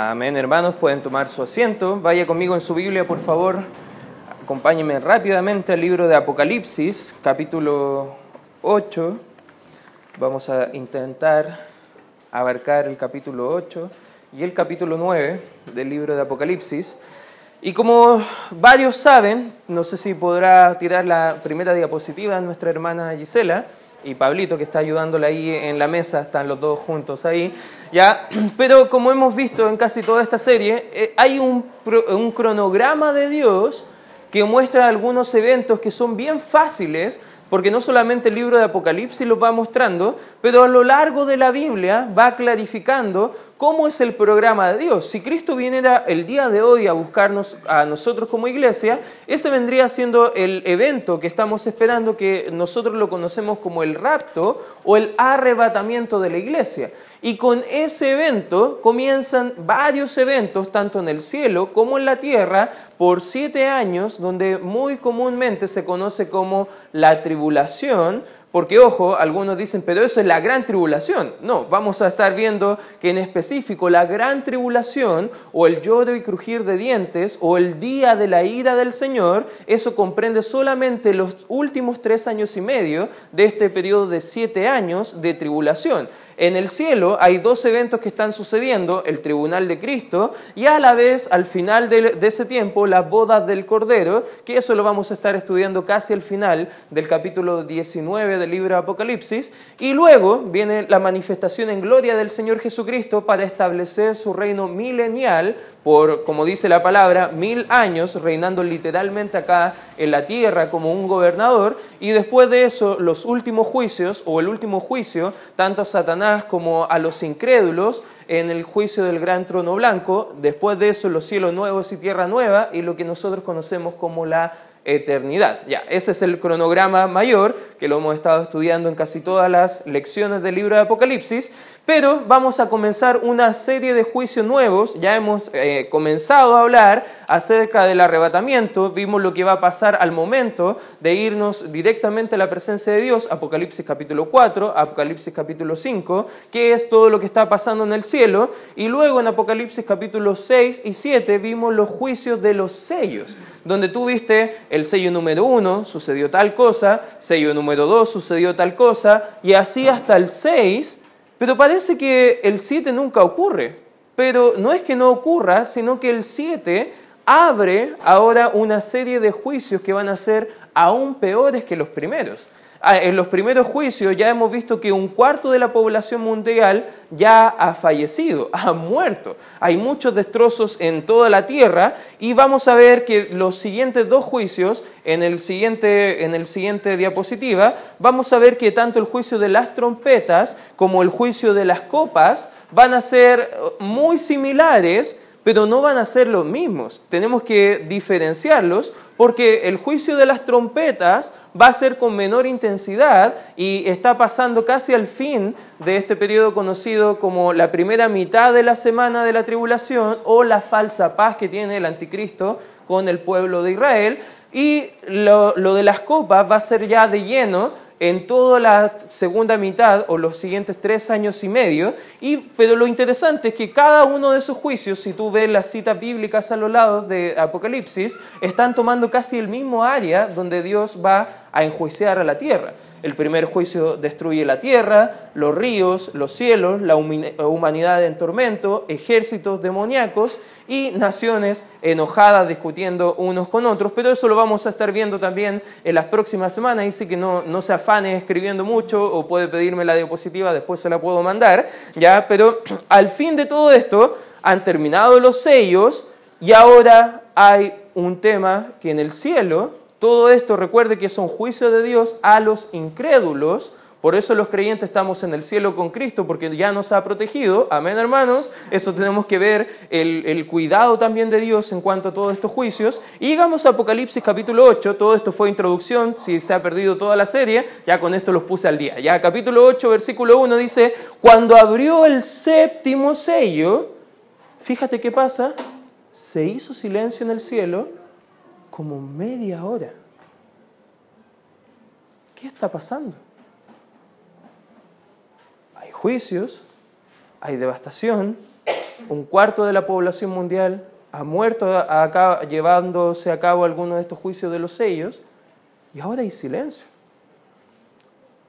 Amén, hermanos, pueden tomar su asiento. Vaya conmigo en su Biblia, por favor. Acompáñenme rápidamente al libro de Apocalipsis, capítulo 8. Vamos a intentar abarcar el capítulo 8 y el capítulo 9 del libro de Apocalipsis. Y como varios saben, no sé si podrá tirar la primera diapositiva nuestra hermana Gisela y Pablito que está ayudándola ahí en la mesa, están los dos juntos ahí, ya, pero como hemos visto en casi toda esta serie, eh, hay un, un cronograma de Dios que muestra algunos eventos que son bien fáciles porque no solamente el libro de Apocalipsis los va mostrando, pero a lo largo de la Biblia va clarificando cómo es el programa de Dios. Si Cristo viniera el día de hoy a buscarnos a nosotros como iglesia, ese vendría siendo el evento que estamos esperando, que nosotros lo conocemos como el rapto o el arrebatamiento de la iglesia. Y con ese evento comienzan varios eventos, tanto en el cielo como en la tierra, por siete años, donde muy comúnmente se conoce como la tribulación, porque ojo, algunos dicen, pero eso es la gran tribulación. No, vamos a estar viendo que en específico la gran tribulación o el lloro y crujir de dientes o el día de la ira del Señor, eso comprende solamente los últimos tres años y medio de este periodo de siete años de tribulación. En el cielo hay dos eventos que están sucediendo, el tribunal de Cristo y a la vez al final de, ese tiempo las bodas del Cordero, que eso lo vamos a estar estudiando casi al final del capítulo 19 del libro de Apocalipsis, y luego viene la manifestación en gloria del Señor Jesucristo para establecer su reino milenial por, como dice la palabra, mil años reinando literalmente acá en la tierra como un gobernador, y después de eso los últimos juicios, o el último juicio, tanto a Satanás como a los incrédulos, en el juicio del gran trono blanco, después de eso los cielos nuevos y tierra nueva, y lo que nosotros conocemos como la eternidad. Ya, ese es el cronograma mayor que lo hemos estado estudiando en casi todas las lecciones del libro de Apocalipsis, pero vamos a comenzar una serie de juicios nuevos. Ya hemos eh, comenzado a hablar acerca del arrebatamiento, vimos lo que va a pasar al momento de irnos directamente a la presencia de Dios, Apocalipsis capítulo 4, Apocalipsis capítulo 5, que es todo lo que está pasando en el cielo, y luego en Apocalipsis capítulo 6 y 7 vimos los juicios de los sellos, donde tú viste el sello número 1, sucedió tal cosa, sello número 2, sucedió tal cosa, y así hasta el 6, pero parece que el 7 nunca ocurre. Pero no es que no ocurra, sino que el 7 abre ahora una serie de juicios que van a ser aún peores que los primeros. Ah, en los primeros juicios ya hemos visto que un cuarto de la población mundial ya ha fallecido, ha muerto. Hay muchos destrozos en toda la tierra y vamos a ver que los siguientes dos juicios, en el siguiente, en el siguiente diapositiva, vamos a ver que tanto el juicio de las trompetas como el juicio de las copas van a ser muy similares pero no van a ser los mismos. Tenemos que diferenciarlos porque el juicio de las trompetas va a ser con menor intensidad y está pasando casi al fin de este periodo conocido como la primera mitad de la semana de la tribulación o la falsa paz que tiene el anticristo con el pueblo de Israel. Y lo, lo de las copas va a ser ya de lleno en toda la segunda mitad o los siguientes tres años y medio. Y, pero lo interesante es que cada uno de esos juicios, si tú ves las citas bíblicas a los lados de Apocalipsis, están tomando casi el mismo área donde Dios va a enjuiciar a la tierra. El primer juicio destruye la tierra, los ríos, los cielos, la humanidad en tormento, ejércitos demoníacos y naciones enojadas discutiendo unos con otros. Pero eso lo vamos a estar viendo también en las próximas semanas. Sí que no, no se afane escribiendo mucho o puede pedirme la diapositiva, después se la puedo mandar. ¿ya? Pero al fin de todo esto han terminado los sellos y ahora hay un tema que en el cielo todo esto recuerde que son juicios de Dios a los incrédulos. Por eso los creyentes estamos en el cielo con Cristo, porque ya nos ha protegido. Amén, hermanos. Eso tenemos que ver el, cuidado también de Dios en cuanto a todos estos juicios. Y llegamos a Apocalipsis capítulo 8. Todo esto fue introducción. Si se ha perdido toda la serie, ya con esto los puse al día. Ya capítulo 8, versículo 1 dice, cuando abrió el séptimo sello, fíjate qué pasa, se hizo silencio en el cielo como media hora. ¿Qué está pasando? Hay juicios, hay devastación, un cuarto de la población mundial ha muerto llevándose a cabo alguno de estos juicios de los sellos, y ahora hay silencio.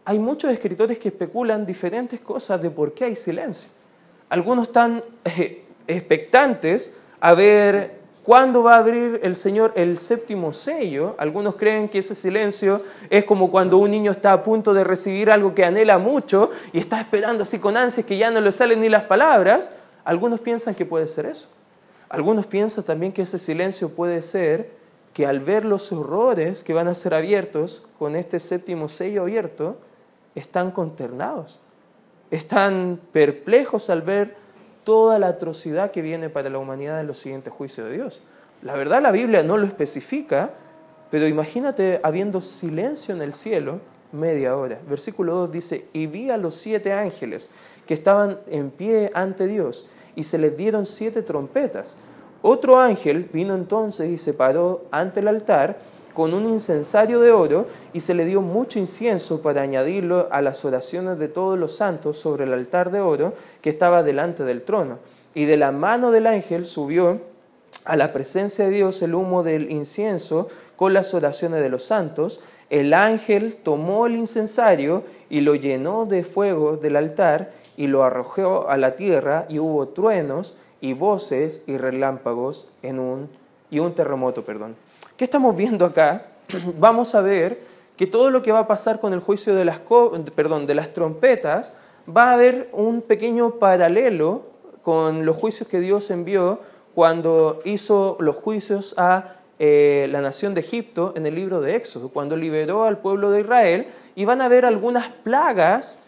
Hay muchos escritores que especulan diferentes cosas de por qué hay silencio. Algunos están eh, expectantes a ver cuándo va a abrir el Señor el séptimo sello. Algunos creen que ese silencio es como cuando un niño está a punto de recibir algo que anhela mucho y está esperando así con ansias que ya no le salen ni las palabras. Algunos piensan que puede ser eso. Algunos piensan también que ese silencio puede ser que al ver los horrores que van a ser abiertos con este séptimo sello abierto, están consternados, están perplejos al ver toda la atrocidad que viene para la humanidad en los siguientes juicios de Dios. La verdad la Biblia no lo especifica, pero imagínate habiendo silencio en el cielo media hora. Versículo 2 dice, y vi a los siete ángeles que estaban en pie ante Dios y se les dieron siete trompetas. Otro ángel vino entonces y se paró ante el altar con un incensario de oro y se le dio mucho incienso para añadirlo a las oraciones de todos los santos sobre el altar de oro que estaba delante del trono. Y de la mano del ángel subió a la presencia de Dios el humo del incienso con las oraciones de los santos. El ángel tomó el incensario y lo llenó de fuego del altar y lo arrojó a la tierra y hubo truenos y voces y relámpagos en un, y un terremoto. Perdón. ¿Qué estamos viendo acá? Vamos a ver que todo lo que va a pasar con el juicio de las, perdón, de las trompetas va a haber un pequeño paralelo con los juicios que Dios envió cuando hizo los juicios a eh, la nación de Egipto en el libro de Éxodo, cuando liberó al pueblo de Israel, y van a haber algunas plagas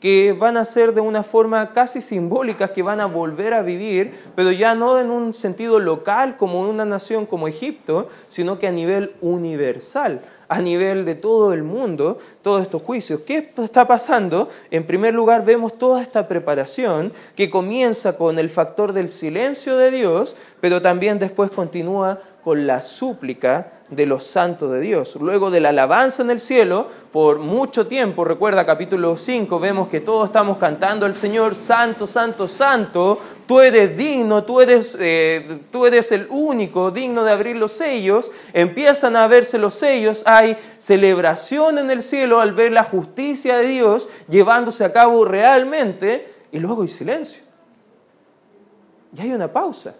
que van a ser de una forma casi simbólica, que van a volver a vivir, pero ya no en un sentido local como una nación como Egipto, sino que a nivel universal, a nivel de todo el mundo, todos estos juicios. ¿Qué está pasando? En primer lugar, vemos toda esta preparación que comienza con el factor del silencio de Dios, pero también después continúa con la súplica de los santos de Dios. Luego de la alabanza en el cielo, por mucho tiempo, recuerda capítulo 5, vemos que todos estamos cantando al Señor, Santo, Santo, Santo, tú eres digno, tú eres, eh, tú eres el único digno de abrir los sellos, empiezan a verse los sellos, hay celebración en el cielo al ver la justicia de Dios llevándose a cabo realmente, y luego hay silencio. Y hay una pausa.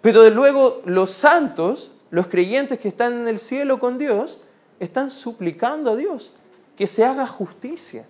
Pero de luego los santos los creyentes que están en el cielo con Dios están suplicando a Dios que se haga justicia.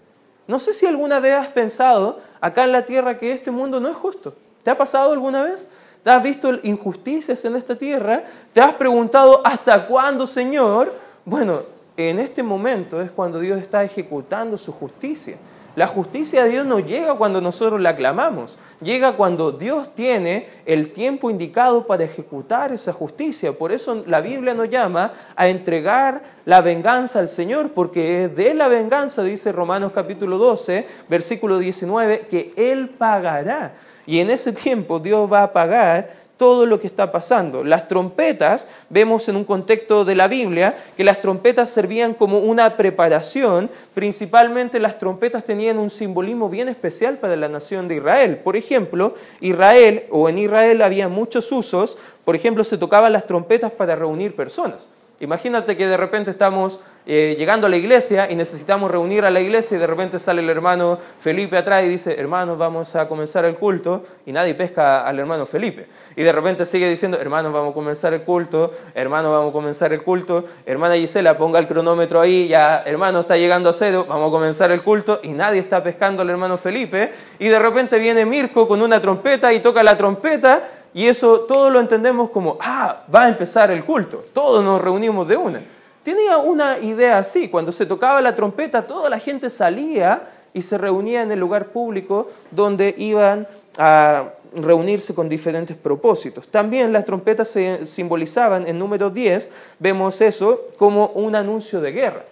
No sé si alguna vez has pensado acá en la tierra que este mundo no es justo. ¿Te ha pasado alguna vez? ¿Te has visto injusticias en esta tierra? ¿Te has preguntado hasta cuándo, Señor? Bueno, en este momento es cuando Dios está ejecutando su justicia. La justicia de Dios no llega cuando nosotros la clamamos, llega cuando Dios tiene el tiempo indicado para ejecutar esa justicia. Por eso la Biblia nos llama a entregar la venganza al Señor, porque de la venganza, dice Romanos capítulo 12, versículo 19, que Él pagará. Y en ese tiempo Dios va a pagar todo lo que está pasando. Las trompetas, vemos en un contexto de la Biblia que las trompetas servían como una preparación, principalmente las trompetas tenían un simbolismo bien especial para la nación de Israel. Por ejemplo, Israel o en Israel había muchos usos, por ejemplo, se tocaban las trompetas para reunir personas. Imagínate que de repente estamos eh, llegando a la iglesia y necesitamos reunir a la iglesia y de repente sale el hermano Felipe atrás y dice, hermanos, vamos a comenzar el culto y nadie pesca al hermano Felipe. Y de repente sigue diciendo, hermanos, vamos a comenzar el culto, hermanos, vamos a comenzar el culto, hermana Gisela, ponga el cronómetro ahí, ya, hermano, está llegando a cero, vamos a comenzar el culto y nadie está pescando al hermano Felipe. Y de repente viene Mirko con una trompeta y toca la trompeta y eso todo lo entendemos como, ah, va a empezar el culto, todos nos reunimos de una. Tenía una idea así, cuando se tocaba la trompeta, toda la gente salía y se reunía en el lugar público donde iban a reunirse con diferentes propósitos. También las trompetas se simbolizaban, en número 10 vemos eso como un anuncio de guerra.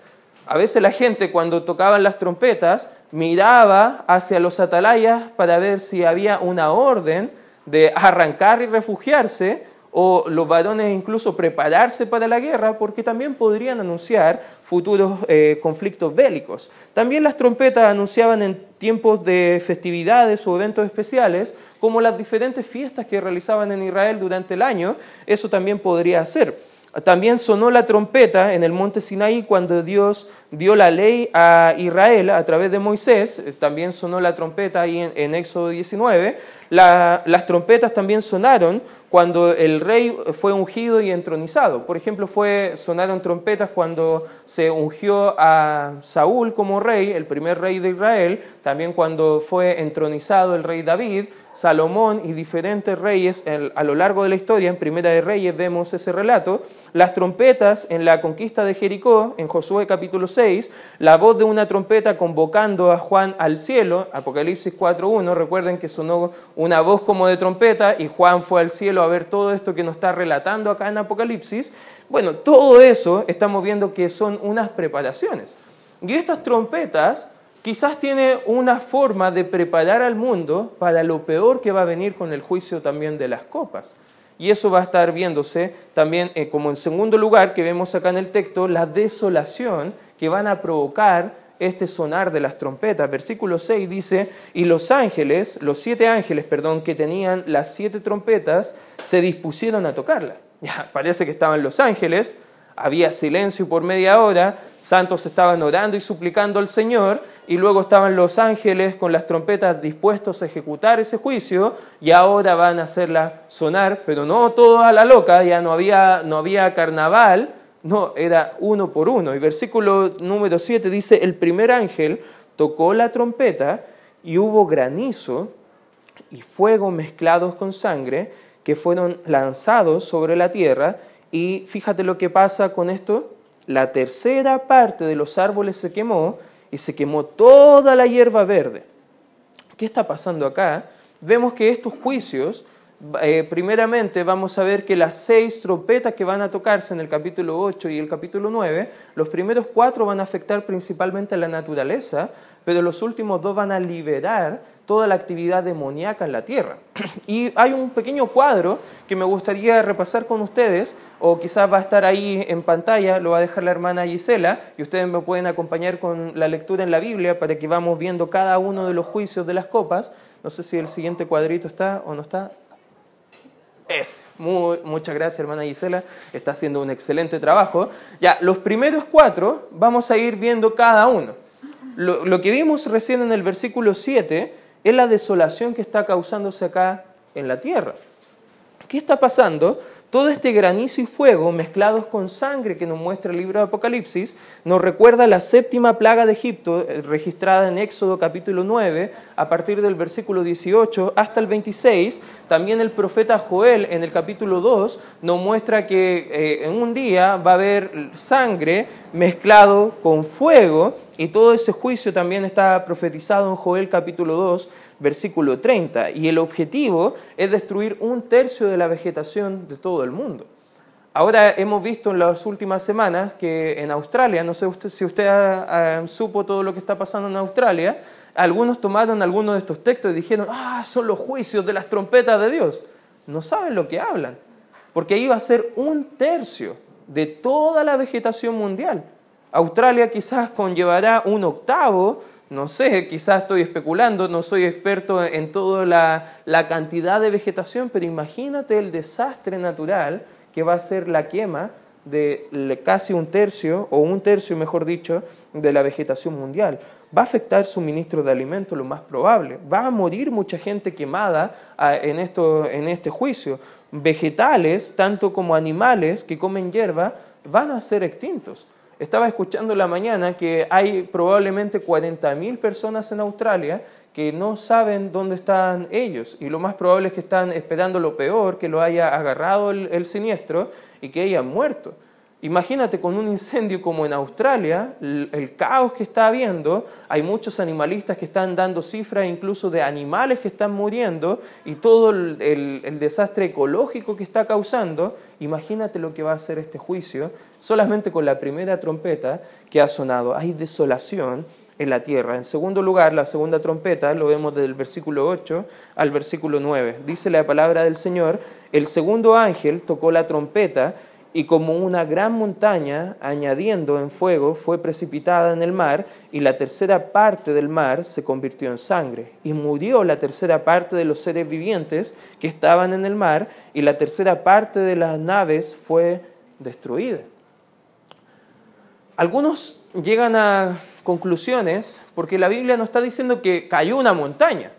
A veces la gente cuando tocaban las trompetas miraba hacia los atalayas para ver si había una orden de arrancar y refugiarse o los varones incluso prepararse para la guerra porque también podrían anunciar futuros eh, conflictos bélicos. También las trompetas anunciaban en tiempos de festividades o eventos especiales, como las diferentes fiestas que realizaban en Israel durante el año, eso también podría ser. También sonó la trompeta en el monte Sinaí cuando Dios dio la ley a Israel a través de Moisés. También sonó la trompeta ahí en, Éxodo 19. las trompetas también sonaron cuando el rey fue ungido y entronizado. Por ejemplo, fue, sonaron trompetas cuando se ungió a Saúl como rey, el primer rey de Israel. También cuando fue entronizado el rey David. Salomón y diferentes reyes a lo largo de la historia, en Primera de Reyes vemos ese relato, las trompetas en la conquista de Jericó, en Josué capítulo 6, la voz de una trompeta convocando a Juan al cielo, Apocalipsis 4.1, recuerden que sonó una voz como de trompeta y Juan fue al cielo a ver todo esto que nos está relatando acá en Apocalipsis. Bueno, todo eso estamos viendo que son unas preparaciones. Y estas trompetas quizás tiene una forma de preparar al mundo para lo peor que va a venir con el juicio también de las copas. Y eso va a estar viéndose también eh, como en segundo lugar que vemos acá en el texto, la desolación que van a provocar este sonar de las trompetas. Versículo 6 dice, y los ángeles, los siete ángeles, perdón, que tenían las siete trompetas, se dispusieron a tocarla. Ya, parece que estaban los ángeles, había silencio por media hora, santos estaban orando y suplicando al Señor, y luego estaban los ángeles con las trompetas dispuestos a ejecutar ese juicio, y ahora van a hacerla sonar, pero no todo a la loca, ya no había, no había carnaval, no, era uno por uno. Y versículo número 7 dice, el primer ángel tocó la trompeta y hubo granizo y fuego mezclados con sangre que fueron lanzados sobre la tierra, y fíjate lo que pasa con esto. La tercera parte de los árboles se quemó y se quemó toda la hierba verde. ¿Qué está pasando acá? Vemos que estos juicios, eh, primeramente vamos a ver que las seis trompetas que van a tocarse en el capítulo 8 y el capítulo 9, los primeros cuatro van a afectar principalmente a la naturaleza, pero los últimos dos van a liberar toda la actividad demoníaca en la tierra. Y hay un pequeño cuadro que me gustaría repasar con ustedes, o quizás va a estar ahí en pantalla, lo va a dejar la hermana Gisela, y ustedes me pueden acompañar con la lectura en la Biblia para que vamos viendo cada uno de los juicios de las copas. No sé si el siguiente cuadrito está o no está. Es. muchas gracias, hermana Gisela. Está haciendo un excelente trabajo. Ya, los primeros cuatro vamos a ir viendo cada uno. Lo, lo que vimos recién en el versículo 7 es la desolación que está causándose acá en la tierra. ¿Qué está pasando? Todo este granizo y fuego mezclados con sangre que nos muestra el libro de Apocalipsis nos recuerda la séptima plaga de Egipto eh, registrada en Éxodo capítulo 9 a partir del versículo 18 hasta el 26. También el profeta Joel en el capítulo 2 nos muestra que eh, en un día va a haber sangre mezclado con fuego y todo ese juicio también está profetizado en Joel capítulo 2 versículo 30, y el objetivo es destruir un tercio de la vegetación de todo el mundo. Ahora hemos visto en las últimas semanas que en Australia, no sé usted, si usted supo todo lo que está pasando en Australia, algunos tomaron algunos de estos textos y dijeron, ah, son los juicios de las trompetas de Dios. No saben lo que hablan, porque va a ser un tercio de toda la vegetación mundial. Australia quizás conllevará un octavo no sé, quizás estoy especulando, no soy experto en toda la, cantidad de vegetación, pero imagínate el desastre natural que va a ser la quema de casi un tercio, o un tercio mejor dicho, de la vegetación mundial. Va a afectar suministro de alimentos, lo más probable. Va a morir mucha gente quemada ah, en, esto, en este juicio. Vegetales, tanto como animales que comen hierba, van a ser extintos. Estaba escuchando la mañana que hay probablemente 40.000 personas en Australia que no saben dónde están ellos. Y lo más probable es que están esperando lo peor, que lo haya agarrado el, siniestro y que hayan muerto. Imagínate con un incendio como en Australia, el, caos que está habiendo, hay muchos animalistas que están dando cifras incluso de animales que están muriendo y todo el desastre ecológico que está causando, Imagínate lo que va a hacer este juicio solamente con la primera trompeta que ha sonado. Hay desolación en la tierra. En segundo lugar, la segunda trompeta, lo vemos del versículo 8 al versículo 9. Dice la palabra del Señor, El segundo ángel tocó la trompeta y como una gran montaña, añadiendo en fuego, fue precipitada en el mar, y la tercera parte del mar se convirtió en sangre. Y murió la tercera parte de los seres vivientes que estaban en el mar, y la tercera parte de las naves fue destruida. Algunos llegan a conclusiones porque la Biblia no está diciendo que cayó una montaña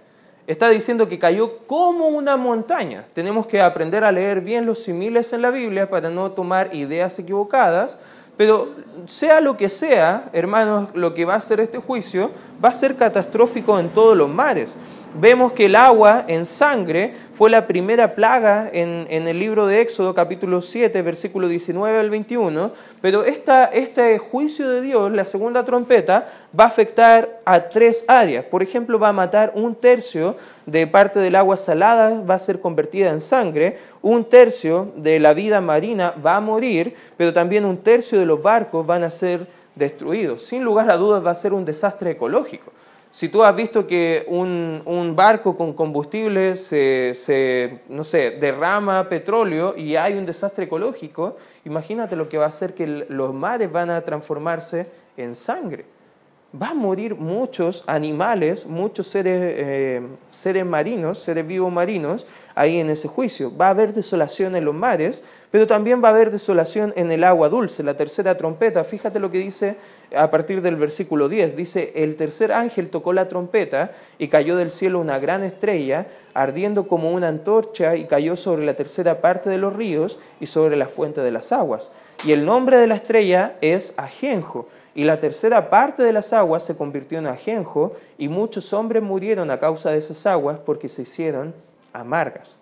está diciendo que cayó como una montaña. Tenemos que aprender a leer bien los similes en la Biblia para no tomar ideas equivocadas, pero sea lo que sea, hermanos, lo que va a ser este juicio va a ser catastrófico en todos los mares. Vemos que el agua en sangre fue la primera plaga en, el libro de Éxodo capítulo 7, versículo 19 al 21, pero este juicio de Dios, la segunda trompeta, va a afectar a tres áreas. Por ejemplo, va a matar un tercio de parte del agua salada, va a ser convertida en sangre, un tercio de la vida marina va a morir, pero también un tercio de los barcos van a ser destruidos. Sin lugar a dudas va a ser un desastre ecológico. Si tú has visto que un, barco con combustible se, no sé, derrama petróleo y hay un desastre ecológico, imagínate lo que va a hacer que los mares van a transformarse en sangre. Va a morir muchos animales, muchos seres, eh, seres marinos, seres vivos marinos, ahí en ese juicio. Va a haber desolación en los mares, pero también va a haber desolación en el agua dulce, la tercera trompeta. Fíjate lo que dice a partir del versículo 10. Dice, el tercer ángel tocó la trompeta y cayó del cielo una gran estrella, ardiendo como una antorcha, y cayó sobre la tercera parte de los ríos y sobre la fuente de las aguas. Y el nombre de la estrella es Ajenjo. Y la tercera parte de las aguas se convirtió en ajenjo, y muchos hombres murieron a causa de esas aguas porque se hicieron amargas.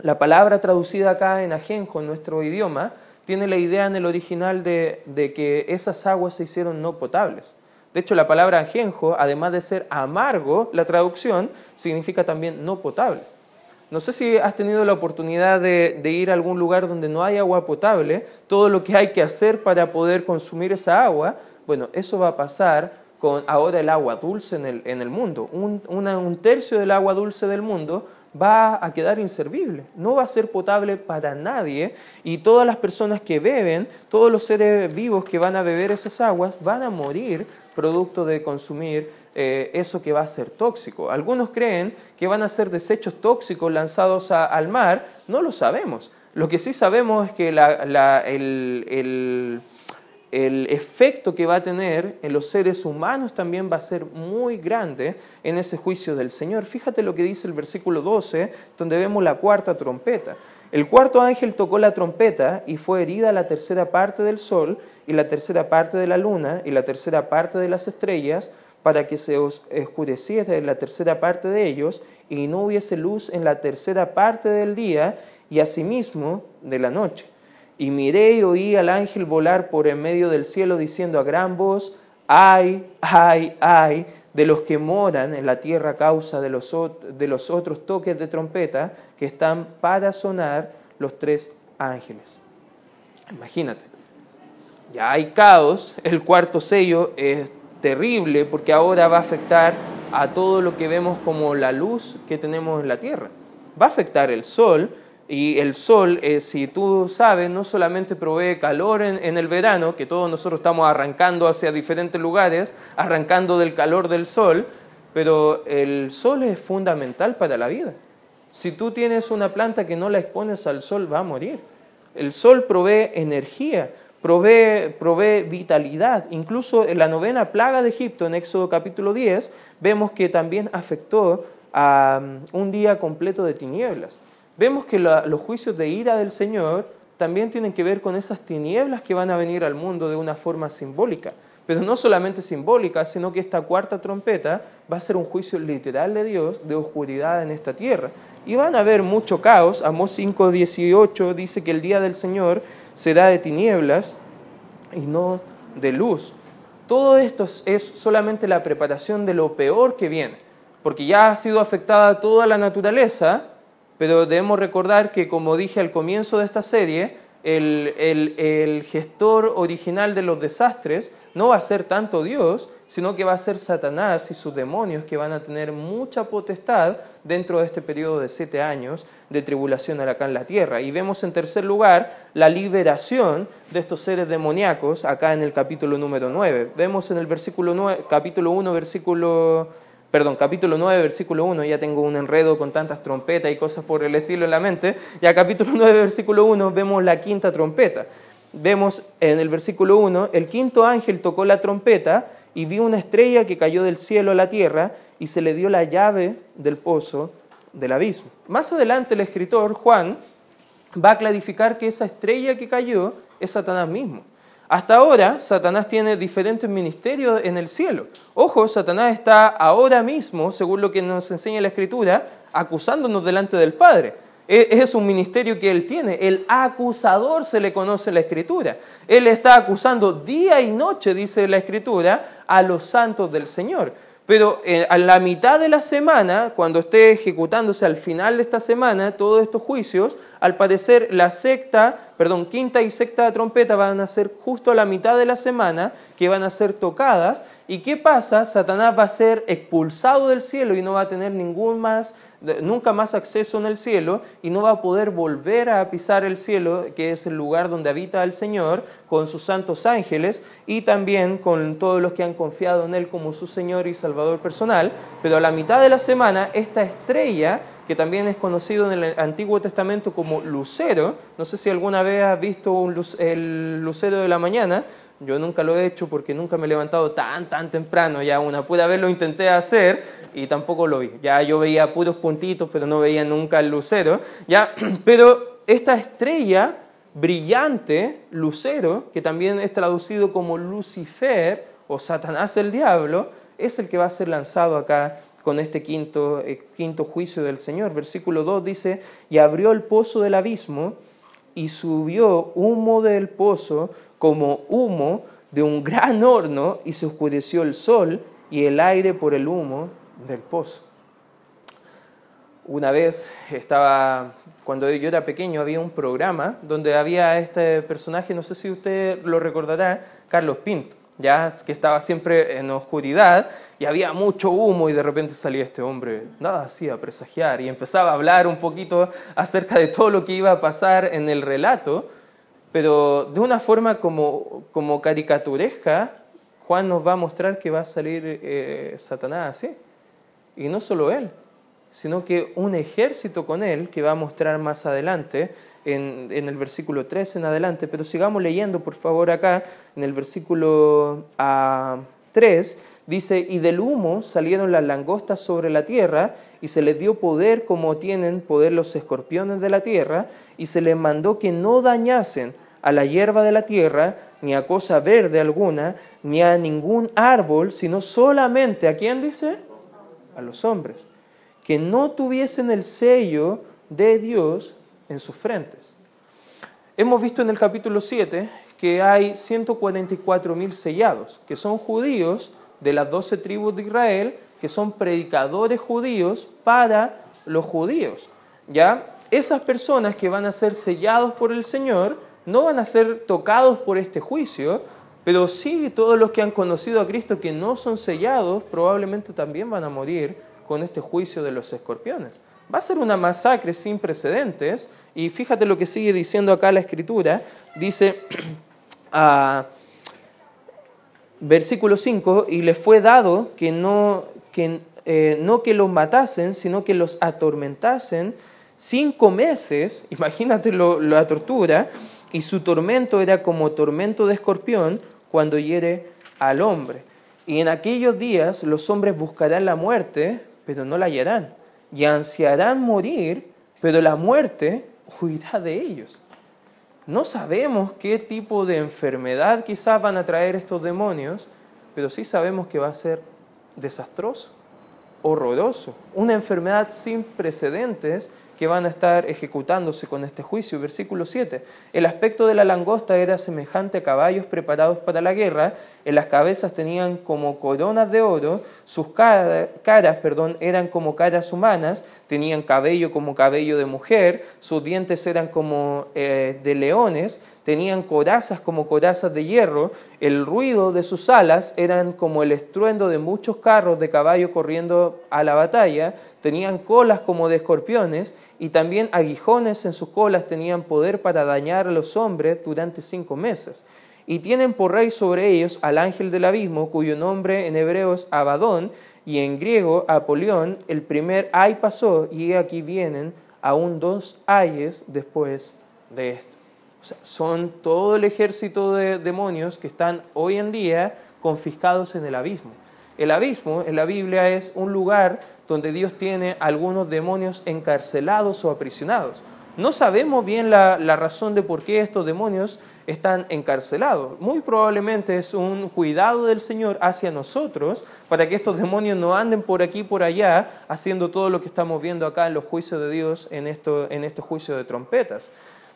La palabra traducida acá en ajenjo en nuestro idioma tiene la idea en el original de, que esas aguas se hicieron no potables. De hecho, la palabra ajenjo, además de ser amargo, la traducción significa también no potable. No sé si has tenido la oportunidad de, ir a algún lugar donde no hay agua potable, todo lo que hay que hacer para poder consumir esa agua, bueno, eso va a pasar con ahora el agua dulce en el, mundo. un tercio del agua dulce del mundo va a quedar inservible, no va a ser potable para nadie y todas las personas que beben, todos los seres vivos que van a beber esas aguas van a morir producto de consumir eh, eso que va a ser tóxico. Algunos creen que van a ser desechos tóxicos lanzados al mar, no lo sabemos. Lo que sí sabemos es que el el efecto que va a tener en los seres humanos también va a ser muy grande en ese juicio del Señor. Fíjate lo que dice el versículo 12, donde vemos la cuarta trompeta. El cuarto ángel tocó la trompeta y fue herida la tercera parte del sol y la tercera parte de la luna y la tercera parte de las estrellas para que se oscureciese la tercera parte de ellos y no hubiese luz en la tercera parte del día y asimismo de la noche y miré y oí al ángel volar por en medio del cielo diciendo a gran voz, ay, ay, ay, de los que moran en la tierra a causa de los, de los otros toques de trompeta que están para sonar los tres ángeles. Imagínate, ya hay caos, el cuarto sello es terrible porque ahora va a afectar a todo lo que vemos como la luz que tenemos en la tierra. Va a afectar el sol, y el sol, eh, si tú sabes, no solamente provee calor en, el verano, que todos nosotros estamos arrancando hacia diferentes lugares, arrancando del calor del sol, pero el sol es fundamental para la vida. Si tú tienes una planta que no la expones al sol, va a morir. El sol provee energía, provee, provee vitalidad. Incluso en la novena plaga de Egipto, en Éxodo capítulo 10, vemos que también afectó a um, un día completo de tinieblas vemos que los juicios de ira del Señor también tienen que ver con esas tinieblas que van a venir al mundo de una forma simbólica. Pero no solamente simbólica, sino que esta cuarta trompeta va a ser un juicio literal de Dios de oscuridad en esta tierra. Y van a haber mucho caos. Amós 5.18 dice que el día del Señor será de tinieblas y no de luz. Todo esto es solamente la preparación de lo peor que viene, porque ya ha sido afectada toda la naturaleza, pero debemos recordar que, como dije al comienzo de esta serie, el, gestor original de los desastres no va a ser tanto Dios, sino que va a ser Satanás y sus demonios que van a tener mucha potestad dentro de este periodo de siete años de tribulación acá en la tierra. Y vemos en tercer lugar la liberación de estos seres demoníacos acá en el capítulo número 9. Vemos en el versículo 9, capítulo 1, versículo perdón, capítulo 9, versículo 1, ya tengo un enredo con tantas trompetas y cosas por el estilo en la mente, ya capítulo 9, versículo 1, vemos la quinta trompeta. Vemos en el versículo 1, el quinto ángel tocó la trompeta y vio una estrella que cayó del cielo a la tierra y se le dio la llave del pozo del abismo. Más adelante el escritor Juan va a clarificar que esa estrella que cayó es Satanás mismo. Hasta ahora, Satanás tiene diferentes ministerios en el cielo. Ojo, Satanás está ahora mismo, según lo que nos enseña la Escritura, acusándonos delante del Padre. E, es un ministerio que él tiene. El acusador se le conoce en la Escritura. Él está acusando día y noche, dice la Escritura, a los santos del Señor. Pero eh, a la mitad de la semana, cuando esté ejecutándose al final de esta semana todos estos juicios, al parecer la secta, perdón, quinta y sexta trompeta van a ser justo a la mitad de la semana que van a ser tocadas. ¿Y qué pasa? Satanás va a ser expulsado del cielo y no va a tener ningún más nunca más acceso en el cielo y no va a poder volver a pisar el cielo, que es el lugar donde habita el Señor, con sus santos ángeles y también con todos los que han confiado en Él como su Señor y Salvador personal. Pero a la mitad de la semana, esta estrella, que también es conocido en el Antiguo Testamento como lucero, no sé si alguna vez has visto el lucero de la mañana, yo nunca lo he hecho porque nunca me he levantado tan, tan temprano. Ya una pude vez lo intenté hacer y tampoco lo vi. Ya yo veía puros puntitos, pero no veía nunca el lucero. Ya, pero esta estrella brillante, lucero, que también es traducido como Lucifer o Satanás el diablo, es el que va a ser lanzado acá con este quinto, eh, quinto juicio del Señor. Versículo 2 dice, y abrió el pozo del abismo y subió humo del pozo como humo de un gran horno y se oscureció el sol y el aire por el humo del pozo. Una vez estaba, cuando yo era pequeño, había un programa donde había este personaje, no sé si usted lo recordará, Carlos Pinto, ya que estaba siempre en oscuridad y había mucho humo y de repente salía este hombre, nada hacía presagiar y empezaba a hablar un poquito acerca de todo lo que iba a pasar en el relato pero de una forma como, como caricaturesca, Juan nos va a mostrar que va a salir eh, Satanás así. Y no solo él, sino que un ejército con él que va a mostrar más adelante, en, el versículo 3 en adelante. Pero sigamos leyendo, por favor, acá, en el versículo 3, ah, dice, y del humo salieron las langostas sobre la tierra, y se les dio poder como tienen poder los escorpiones de la tierra, y se les mandó que no dañasen a la hierba de la tierra, ni a cosa verde alguna, ni a ningún árbol, sino solamente, ¿a quién dice? A los hombres, que no tuviesen el sello de Dios en sus frentes. Hemos visto en el capítulo 7 que hay 144 mil sellados, que son judíos de las doce tribus de Israel, que son predicadores judíos para los judíos. ¿Ya? Esas personas que van a ser sellados por el Señor no van a ser tocados por este juicio, pero sí todos los que han conocido a Cristo que no son sellados probablemente también van a morir con este juicio de los escorpiones. Va a ser una masacre sin precedentes y fíjate lo que sigue diciendo acá la escritura. Dice, a versículo 5, y les fue dado que no que, eh, no que los matasen, sino que los atormentasen cinco meses, imagínate la tortura, y su tormento era como tormento de escorpión cuando hiere al hombre. Y en aquellos días los hombres buscarán la muerte, pero no la hallarán, y ansiarán morir, pero la muerte huirá de ellos. No sabemos qué tipo de enfermedad quizás van a traer estos demonios, pero sí sabemos que va a ser desastroso, horroroso, una enfermedad sin precedentes que van a estar ejecutándose con este juicio. Versículo 7. El aspecto de la langosta era semejante a caballos preparados para la guerra, en las cabezas tenían como coronas de oro, sus caras perdón, eran como caras humanas, tenían cabello como cabello de mujer, sus dientes eran como eh, de leones, tenían corazas como corazas de hierro, el ruido de sus alas eran como el estruendo de muchos carros de caballo corriendo a la batalla, tenían colas como de escorpiones y también aguijones en sus colas tenían poder para dañar a los hombres durante cinco meses. Y tienen por rey sobre ellos al ángel del abismo, cuyo nombre en hebreo es Abadón y en griego Apolión. El primer ay pasó y aquí vienen aún dos ayes después de esto. Son todo el ejército de demonios que están hoy en día confiscados en el abismo. El abismo en la Biblia es un lugar donde Dios tiene algunos demonios encarcelados o aprisionados. No sabemos bien la, razón de por qué estos demonios están encarcelados. Muy probablemente es un cuidado del Señor hacia nosotros para que estos demonios no anden por aquí y por allá haciendo todo lo que estamos viendo acá en los juicios de Dios en, esto, en este juicio de trompetas.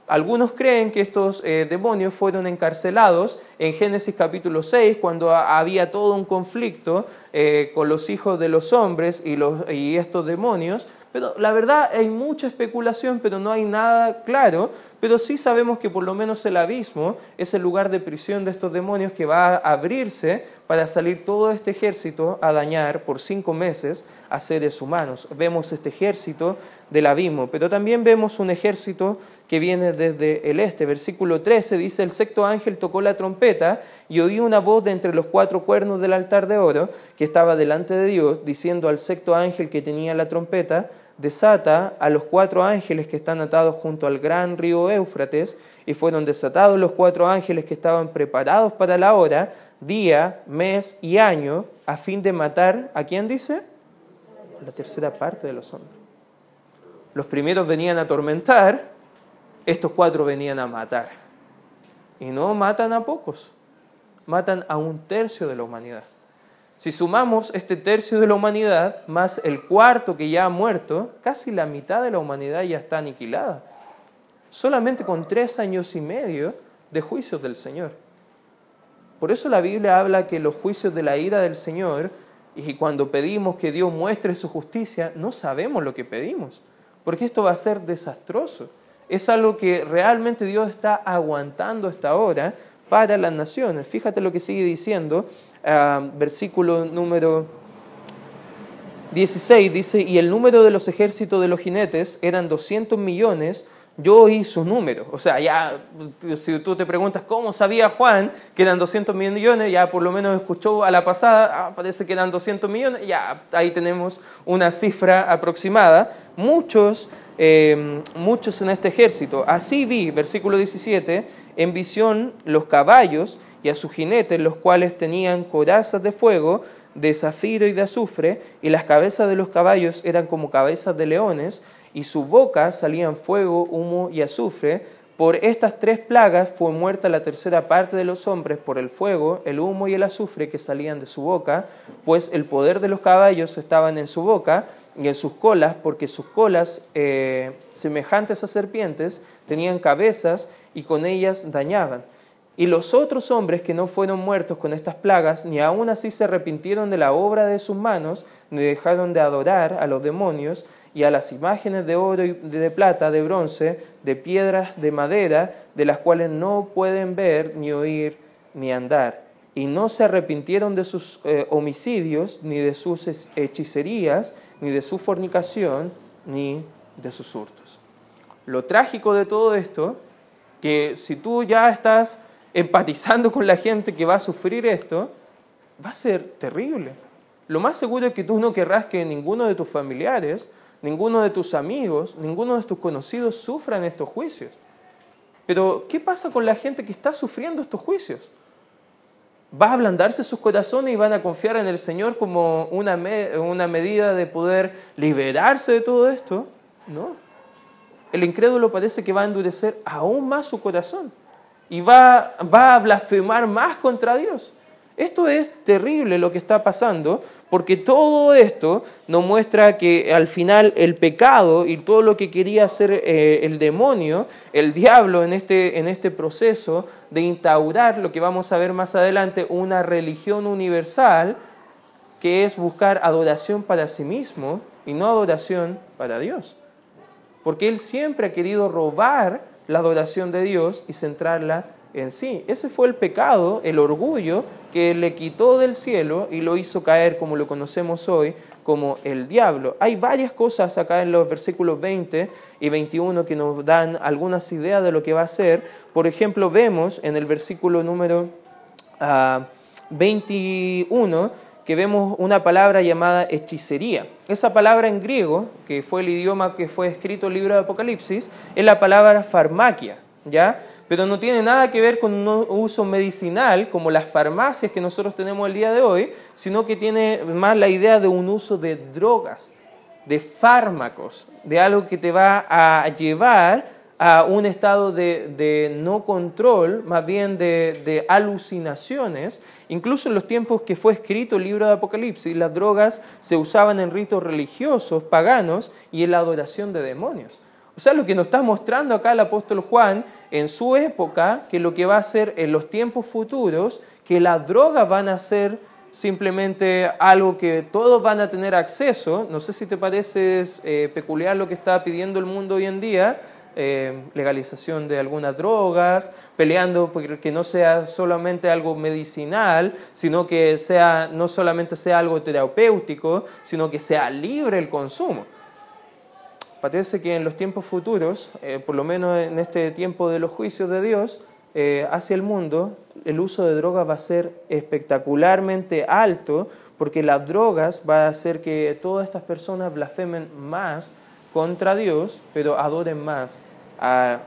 Algunos creen que estos eh, demonios fueron encarcelados en Génesis capítulo 6, cuando había todo un conflicto eh, con los hijos de los hombres y, estos demonios. Pero la verdad hay mucha especulación, pero no hay nada claro. Pero sí sabemos que por lo menos el abismo es el lugar de prisión de estos demonios que va a abrirse para salir todo este ejército a dañar por cinco meses a seres humanos. Vemos este ejército del abismo, pero también vemos un ejército que viene desde el este. Versículo 13 dice, el sexto ángel tocó la trompeta y oí una voz de entre los cuatro cuernos del altar de oro que estaba delante de Dios, diciendo al sexto ángel que tenía la trompeta, desata a los cuatro ángeles que están atados junto al gran río Éufrates, y fueron desatados los cuatro ángeles que estaban preparados para la hora, día, mes y año, a fin de matar, ¿a quién dice? La tercera parte de los hombres. Los primeros venían a atormentar, estos cuatro venían a matar. Y no matan a pocos, matan a un tercio de la humanidad. Si sumamos este tercio de la humanidad más el cuarto que ya ha muerto, casi la mitad de la humanidad ya está aniquilada. Solamente con tres años y medio de juicios del Señor. Por eso la Biblia habla que los juicios de la ira del Señor, y cuando pedimos que Dios muestre su justicia, no sabemos lo que pedimos, porque esto va a ser desastroso es algo que realmente Dios está aguantando hasta ahora para las naciones. Fíjate lo que sigue diciendo, ah, versículo número 16, dice, y el número de los ejércitos de los jinetes eran 200 millones, yo oí su número. O sea, ya, si tú te preguntas cómo sabía Juan que eran 200 millones, ya por lo menos escuchó a la pasada, ah, parece que eran 200 millones, ya ahí tenemos una cifra aproximada. Muchos Em, muchos en este ejército. Así vi, versículo 17, en visión los caballos y a sus jinetes, los cuales tenían corazas de fuego, de zafiro y de azufre, y las cabezas de los caballos eran como cabezas de leones, y su boca salían fuego, humo y azufre. Por estas tres plagas fue muerta la tercera parte de los hombres por el fuego, el humo y el azufre que salían de su boca, pues el poder de los caballos estaban en su boca, y en sus colas, porque sus colas, eh, semejantes a serpientes, tenían cabezas y con ellas dañaban. Y los otros hombres que no fueron muertos con estas plagas, ni aun así se arrepintieron de la obra de sus manos, ni dejaron de adorar a los demonios y a las imágenes de oro y de plata, de bronce, de piedras, de madera, de las cuales no pueden ver, ni oír, ni andar. Y no se arrepintieron de sus eh, homicidios, ni de sus hechicerías, ni de su fornicación, ni de sus hurtos. Lo trágico de todo esto, que si tú ya estás empatizando con la gente que va a sufrir esto, va a ser terrible. Lo más seguro es que tú no querrás que ninguno de tus familiares, ninguno de tus amigos, ninguno de tus conocidos sufran estos juicios. Pero, ¿qué pasa con la gente que está sufriendo estos juicios? Va a ablandarse sus corazones y van a confiar en el Señor como una, una medida de poder liberarse de todo esto. No. El incrédulo parece que va a endurecer aún más su corazón y va, va a blasfemar más contra Dios. Esto es terrible lo que está pasando Porque todo esto nos muestra que al final el pecado y todo lo que quería hacer eh, el demonio, el diablo en este, en este proceso de instaurar lo que vamos a ver más adelante, una religión universal, que es buscar adoración para sí mismo y no adoración para Dios. Porque él siempre ha querido robar la adoración de Dios y centrarla en sí. Ese fue el pecado, el orgullo que le quitó del cielo y lo hizo caer como lo conocemos hoy como el diablo. Hay varias cosas acá en los versículos 20 y 21 que nos dan algunas ideas de lo que va a ser. Por ejemplo, vemos en el versículo número 21 ah, que vemos una palabra llamada hechicería. Esa palabra en griego, que fue el idioma que fue escrito el libro de Apocalipsis, es la palabra farmaquia, ¿ya? Pero no tiene nada que ver con un uso medicinal como las farmacias que nosotros tenemos el día de hoy, sino que tiene más la idea de un uso de drogas, de fármacos, de algo que te va a llevar a un estado de, no control, más bien de, de, alucinaciones. Incluso en los tiempos que fue escrito el libro de Apocalipsis, las drogas se usaban en ritos religiosos, paganos y en la adoración de demonios. O sea, lo que nos está mostrando acá el apóstol Juan en su época, que lo que va a ser en los tiempos futuros, que las drogas van a ser simplemente algo que todos van a tener acceso. No sé si te parece eh, peculiar lo que está pidiendo el mundo hoy en día, eh, legalización de algunas drogas, peleando porque no sea solamente algo medicinal, sino que sea, no solamente sea algo terapéutico, sino que sea libre el consumo. Parece que en los tiempos futuros, eh, por lo menos en este tiempo de los juicios de Dios eh, hacia el mundo, el uso de drogas va a ser espectacularmente alto porque las drogas va a hacer que todas estas personas blasfemen más contra Dios, pero adoren más al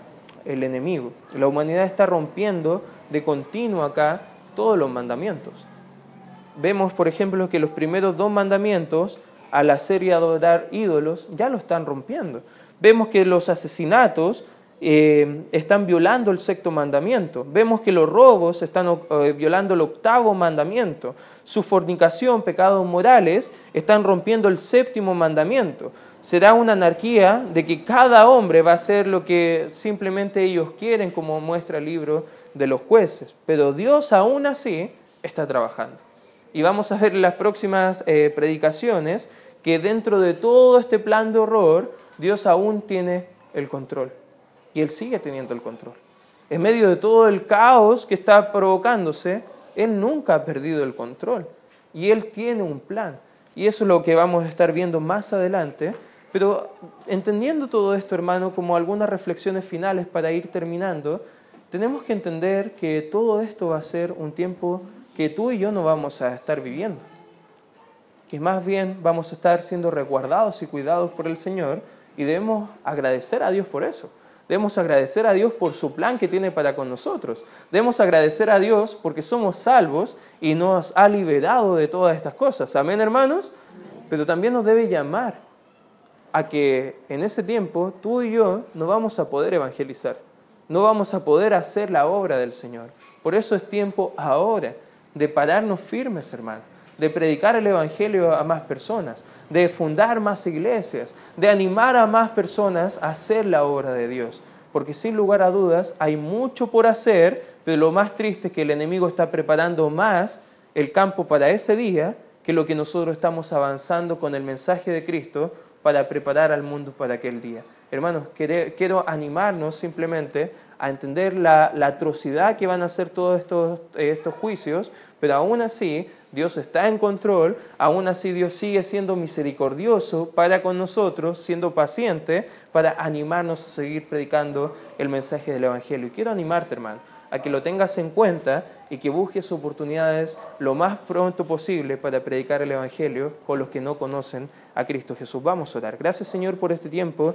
enemigo. La humanidad está rompiendo de continuo acá todos los mandamientos. Vemos, por ejemplo, que los primeros dos mandamientos a la serie adorar ídolos, ya lo están rompiendo. Vemos que los asesinatos eh, están violando el sexto mandamiento. Vemos que los robos están eh, violando el octavo mandamiento. Su fornicación, pecados morales, están rompiendo el séptimo mandamiento. Será una anarquía de que cada hombre va a hacer lo que simplemente ellos quieren, como muestra el libro de los jueces. Pero Dios aún así está trabajando. Y vamos a ver en las próximas eh, predicaciones que dentro de todo este plan de horror, Dios aún tiene el control. Y Él sigue teniendo el control. En medio de todo el caos que está provocándose, Él nunca ha perdido el control. Y Él tiene un plan. Y eso es lo que vamos a estar viendo más adelante. Pero entendiendo todo esto, hermano, como algunas reflexiones finales para ir terminando, tenemos que entender que todo esto va a ser un tiempo que tú y yo no vamos a estar viviendo que más bien vamos a estar siendo resguardados y cuidados por el Señor y debemos agradecer a Dios por eso. Debemos agradecer a Dios por su plan que tiene para con nosotros. Debemos agradecer a Dios porque somos salvos y nos ha liberado de todas estas cosas. Amén, hermanos. Pero también nos debe llamar a que en ese tiempo tú y yo no vamos a poder evangelizar. No vamos a poder hacer la obra del Señor. Por eso es tiempo ahora de pararnos firmes, hermanos de predicar el Evangelio a más personas, de fundar más iglesias, de animar a más personas a hacer la obra de Dios. Porque sin lugar a dudas hay mucho por hacer, pero lo más triste es que el enemigo está preparando más el campo para ese día que lo que nosotros estamos avanzando con el mensaje de Cristo para preparar al mundo para aquel día. Hermanos, quiero animarnos simplemente a entender la, atrocidad que van a ser todos estos, juicios, pero aún así Dios está en control, aún así Dios sigue siendo misericordioso para con nosotros, siendo paciente para animarnos a seguir predicando el mensaje del Evangelio. Y quiero animarte, hermano, a que lo tengas en cuenta y que busques oportunidades lo más pronto posible para predicar el Evangelio con los que no conocen a Cristo Jesús. Vamos a orar. Gracias, Señor, por este tiempo